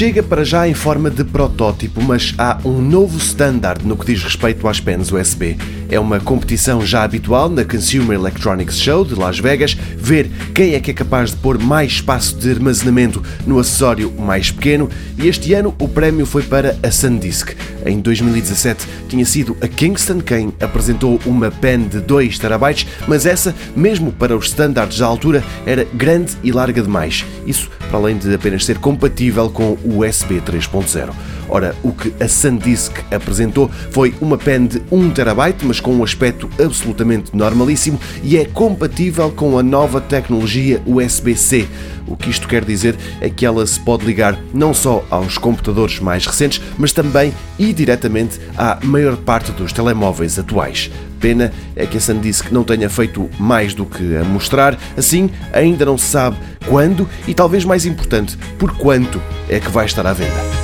Chega para já em forma de protótipo, mas há um novo standard no que diz respeito às pens USB. É uma competição já habitual na Consumer Electronics Show de Las Vegas, ver quem é que é capaz de pôr mais espaço de armazenamento no acessório mais pequeno, e este ano o prémio foi para a SanDisk. Em 2017 tinha sido a Kingston quem apresentou uma pen de 2 TB, mas essa, mesmo para os standards da altura, era grande e larga demais. Isso para além de apenas ser compatível com USB 3.0. Ora, o que a SanDisk apresentou foi uma pen de 1 TB, mas com um aspecto absolutamente normalíssimo e é compatível com a nova tecnologia USB-C. O que isto quer dizer é que ela se pode ligar não só aos computadores mais recentes, mas também e diretamente à maior parte dos telemóveis atuais. Pena é que a SanDisk não tenha feito mais do que a mostrar, assim ainda não se sabe quando e talvez mais importante, por quanto é que vai estar à venda.